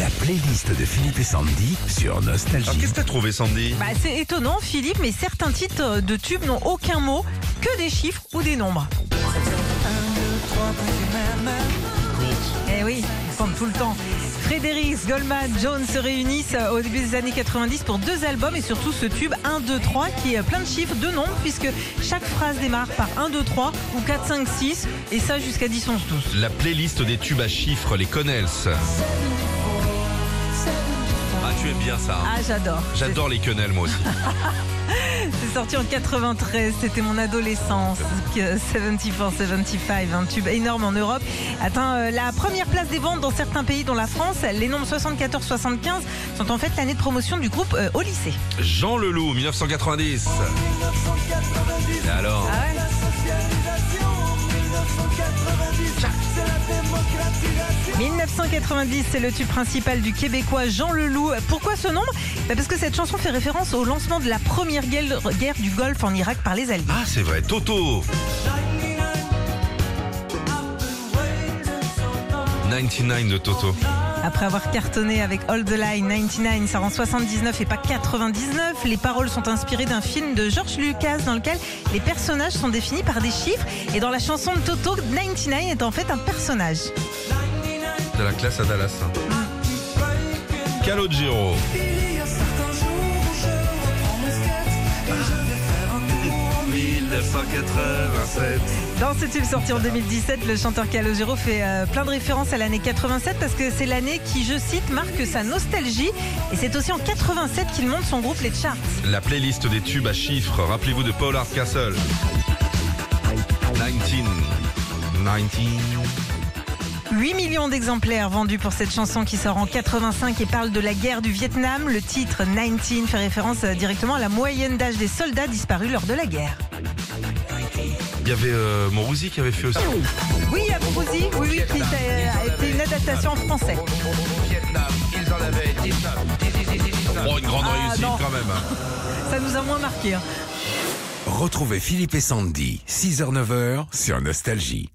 La playlist de Philippe et Sandy sur Nostalgie. Alors qu'est-ce que t'as trouvé Sandy? Bah, c'est étonnant, Philippe, mais certains titres de tubes n'ont aucun mot, que des chiffres ou des nombres. Eh oui, ils comptent tout le temps. Frédéric, Goldman, Jones se réunissent euh, au début des années 90 pour deux albums et surtout ce tube 1, 2, 3 qui est plein de chiffres, de nombres, puisque chaque phrase démarre par 1, 2, 3 ou 4, 5, 6 et ça jusqu'à 10, 11, 12. La playlist des tubes à chiffres, les Connells. Ah bien ça hein Ah, j'adore. J'adore les quenelles moi aussi. C'est sorti en 93, c'était mon adolescence. Que 74-75, un tube énorme en Europe, atteint euh, la première place des ventes dans certains pays, dont la France. Les nombres 74-75 sont en fait l'année de promotion du groupe euh, au lycée. Jean Leloup, 1990. Et alors? Ah ouais? 1990, c'est le tube principal du Québécois Jean Leloup. Pourquoi ce nombre? Bah Parce que cette chanson fait référence au lancement de la première guerre guerre du Golfe en Irak par les Alliés. Ah c'est vrai, Toto 99 de Toto. Après avoir cartonné avec All the Line 99, ça rend 79 et pas 99. Les paroles sont inspirées d'un film de George Lucas dans lequel les personnages sont définis par des chiffres. Et dans la chanson de Toto, 99 est en fait un personnage. De la classe à Dallas. Calogero. 1987. Dans ce tube sorti en 2017, le chanteur Calogero fait euh, plein de références à l'année 87 parce que c'est l'année qui, je cite, marque sa nostalgie. Et c'est aussi en 87 qu'il monte son groupe Les Charts. La playlist des tubes à chiffres. Rappelez-vous de Paul Hardcastle. 19. 19. 8 millions d'exemplaires vendus pour cette chanson qui sort en 85 et parle de la guerre du Vietnam. Le titre 19 fait référence euh, directement à la moyenne d'âge des soldats disparus lors de la guerre. Il y avait euh, Morouzi qui avait fait aussi. Oui, à Brouzy, oui, oui, qui euh, a été une adaptation en français. Oh, une grande Ah, réussite non. quand même. hein. Ça nous a moins marqué. hein. Retrouvez Philippe et Sandy, 6h-9h sur Nostalgie.